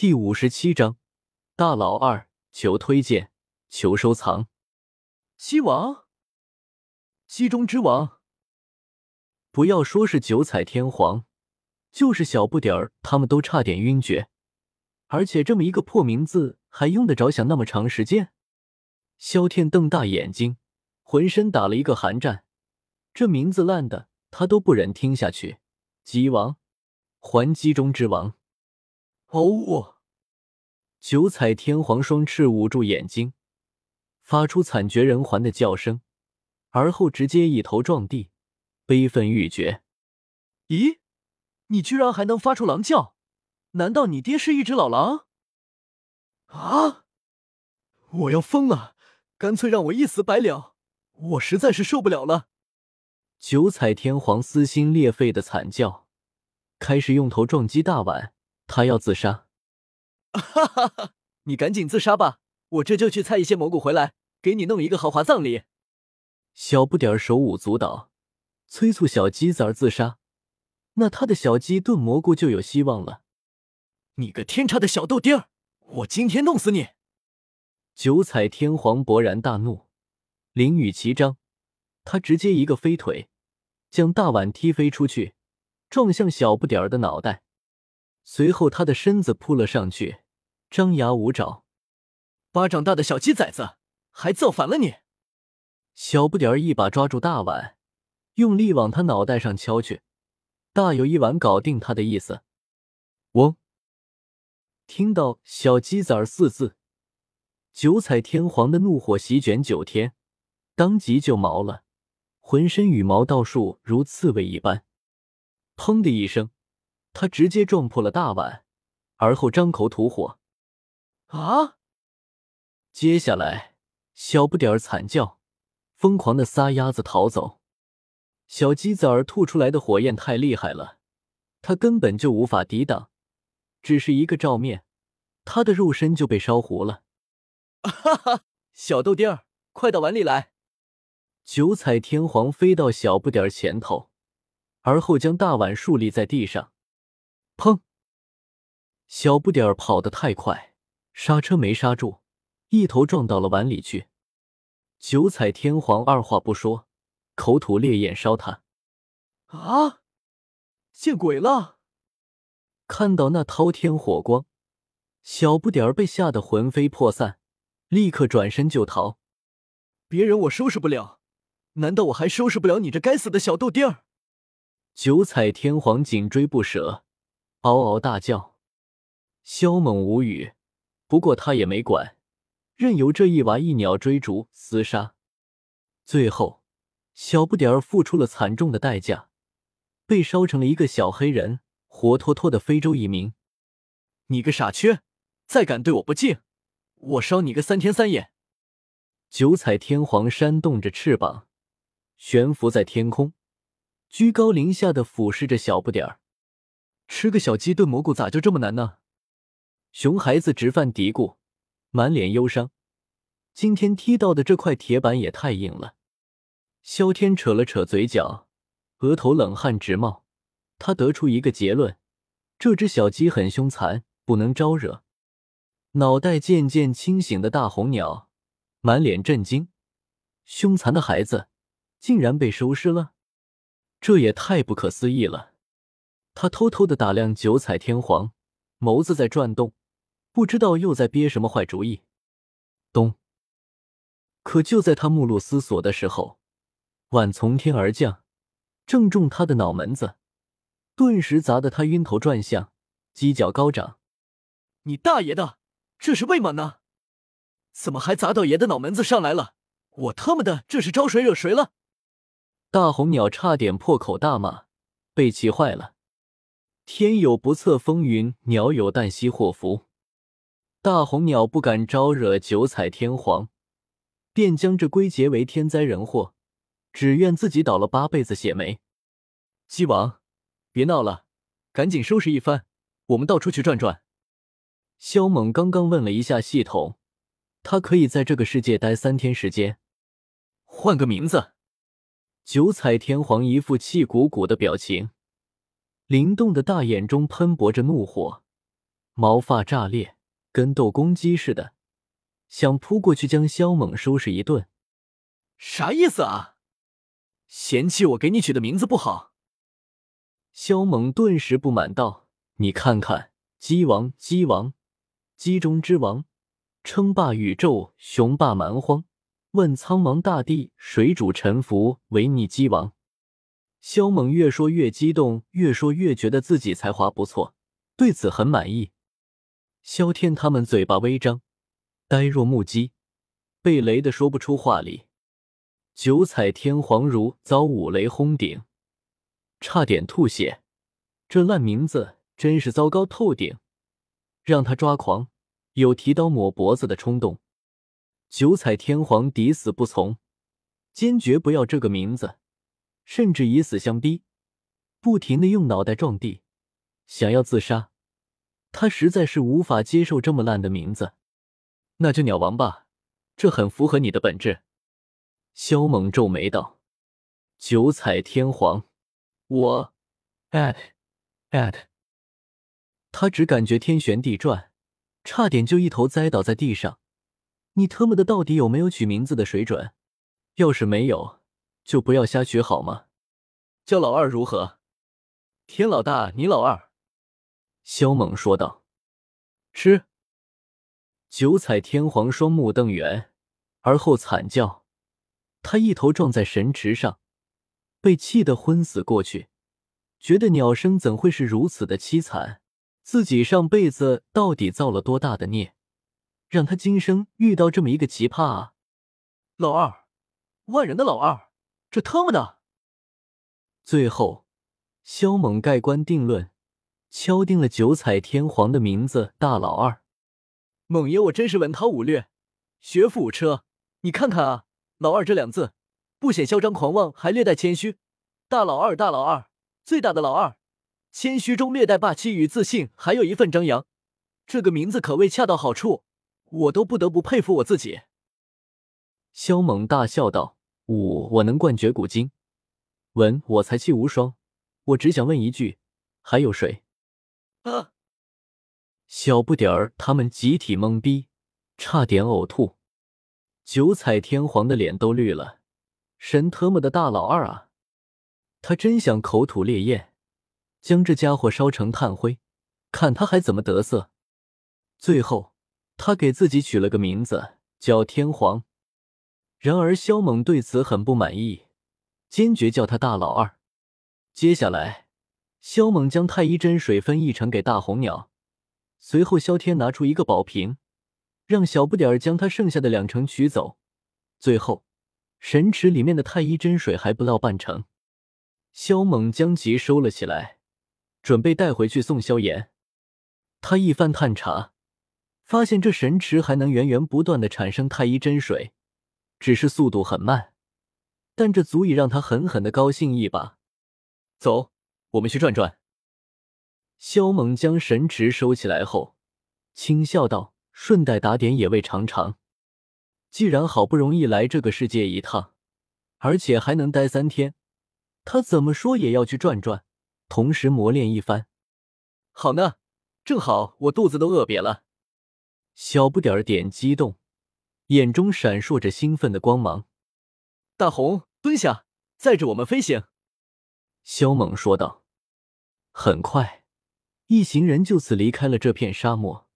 第五十七章，大佬二，求推荐，求收藏。鸡王，鸡中之王。不要说是九彩天皇，就是小不点儿，他们都差点晕厥。而且这么一个破名字，还用得着想那么长时间？萧天瞪大眼睛，浑身打了一个寒战。这名字烂的，他都不忍听下去。鸡王，还鸡中之王。哦！九彩天皇双翅捂住眼睛，发出惨绝人寰的叫声，而后直接一头撞地，悲愤欲绝。咦，你居然还能发出狼叫？难道你爹是一只老狼？啊！我要疯了！干脆让我一死百了！我实在是受不了了！九彩天皇撕心裂肺的惨叫，开始用头撞击大碗。他要自杀！哈哈哈！你赶紧自杀吧，我这就去采一些蘑菇回来，给你弄一个豪华葬礼。小不点儿手舞足蹈，催促小鸡子儿自杀，那他的小鸡炖蘑菇就有希望了。你个天差的小豆丁儿，我今天弄死你！九彩天皇勃然大怒，凌雨齐张，他直接一个飞腿，将大碗踢飞出去，撞向小不点儿的脑袋。随后，他的身子扑了上去，张牙舞爪。巴掌大的小鸡崽子，还造反了你！小不点儿一把抓住大碗，用力往他脑袋上敲去，大有一碗搞定他的意思。嗡！听到“小鸡崽儿”四字，九彩天皇的怒火席卷九天，当即就毛了，浑身羽毛倒竖，如刺猬一般。砰的一声。他直接撞破了大碗，而后张口吐火。啊！接下来，小不点儿惨叫，疯狂的撒丫子逃走。小鸡子儿吐出来的火焰太厉害了，他根本就无法抵挡，只是一个照面，他的肉身就被烧糊了。哈哈！小豆丁儿，快到碗里来！九彩天皇飞到小不点儿前头，而后将大碗竖立在地上。砰！小不点儿跑得太快，刹车没刹住，一头撞到了碗里去。九彩天皇二话不说，口吐烈焰烧他。啊！见鬼了！看到那滔天火光，小不点儿被吓得魂飞魄散，立刻转身就逃。别人我收拾不了，难道我还收拾不了你这该死的小豆丁儿？九彩天皇紧追不舍。嗷嗷大叫，萧猛无语，不过他也没管，任由这一娃一鸟追逐厮杀。最后，小不点儿付出了惨重的代价，被烧成了一个小黑人，活脱脱的非洲移民。你个傻缺，再敢对我不敬，我烧你个三天三夜！九彩天皇扇动着翅膀，悬浮在天空，居高临下的俯视着小不点儿。吃个小鸡炖蘑菇咋就这么难呢？熊孩子直犯嘀咕，满脸忧伤。今天踢到的这块铁板也太硬了。萧天扯了扯嘴角，额头冷汗直冒。他得出一个结论：这只小鸡很凶残，不能招惹。脑袋渐渐清醒的大红鸟满脸震惊：凶残的孩子竟然被收尸了，这也太不可思议了。他偷偷的打量九彩天皇，眸子在转动，不知道又在憋什么坏主意。咚！可就在他目露思索的时候，碗从天而降，正中他的脑门子，顿时砸得他晕头转向，犄角高涨。你大爷的，这是为嘛呢？怎么还砸到爷的脑门子上来了？我他妈的这是招谁惹谁了？大红鸟差点破口大骂，被气坏了。天有不测风云，鸟有旦夕祸福。大红鸟不敢招惹九彩天皇，便将这归结为天灾人祸，只愿自己倒了八辈子血霉。鸡王，别闹了，赶紧收拾一番，我们到处去转转。萧猛刚刚问了一下系统，他可以在这个世界待三天时间。换个名字。九彩天皇一副气鼓鼓的表情。灵动的大眼中喷薄着怒火，毛发炸裂，跟斗公鸡似的，想扑过去将萧猛收拾一顿。啥意思啊？嫌弃我给你取的名字不好？萧猛顿时不满道：“你看看，鸡王，鸡王，鸡中之王，称霸宇宙，雄霸蛮荒。问苍茫大地，谁主沉浮？唯你鸡王。”萧猛越说越激动，越说越觉得自己才华不错，对此很满意。萧天他们嘴巴微张，呆若木鸡，被雷的说不出话里。九彩天皇如遭五雷轰顶，差点吐血。这烂名字真是糟糕透顶，让他抓狂，有提刀抹脖子的冲动。九彩天皇抵死不从，坚决不要这个名字，甚至以死相逼，不停的用脑袋撞地，想要自杀。他实在是无法接受这么烂的名字，那就鸟王吧，这很符合你的本质。萧猛皱眉道：“九彩天皇，我 at at。”他只感觉天旋地转，差点就一头栽倒在地上。你特么的到底有没有取名字的水准？要是没有，就不要瞎取好吗？叫老二如何？天老大，你老二。萧猛说道：“吃。”九彩天皇双目瞪圆，而后惨叫。他一头撞在神池上，被气得昏死过去，觉得鸟生怎会是如此的凄惨？自己上辈子到底造了多大的孽，让他今生遇到这么一个奇葩啊！老二，万人的老二，这特么的！最后，萧猛盖棺定论，敲定了九彩天皇的名字：大老二。猛爷，我真是文韬武略，学富五车，你看看啊！老二这两字，不显嚣张狂妄，还略带谦虚。大老二，大老二，最大的老二，谦虚中略带霸气与自信，还有一份张扬。这个名字可谓恰到好处，我都不得不佩服我自己。萧猛大笑道：“武，我能贯绝古今；文，我才气无双。我只想问一句，还有谁？”啊！小不点儿他们集体懵逼，差点呕吐。九彩天皇的脸都绿了，神特么的大老二啊！他真想口吐烈焰，将这家伙烧成炭灰，看他还怎么得瑟。最后，他给自己取了个名字叫天皇。然而萧猛对此很不满意，坚决叫他大老二。接下来，萧猛将太医真水分一成给大红鸟，随后萧天拿出一个宝瓶。让小不点儿将他剩下的两成取走，最后神池里面的太医真水还不到半成，萧猛将其收了起来，准备带回去送萧炎。他一番探查，发现这神池还能源源不断的产生太医真水，只是速度很慢，但这足以让他狠狠的高兴一把。走，我们去转转。萧猛将神池收起来后，轻笑道。顺带打点野味尝尝。既然好不容易来这个世界一趟，而且还能待三天，他怎么说也要去转转，同时磨练一番。好呢，正好我肚子都饿瘪了。小不点儿点激动，眼中闪烁着兴奋的光芒。大红，蹲下，载着我们飞行。肖猛说道。很快，一行人就此离开了这片沙漠。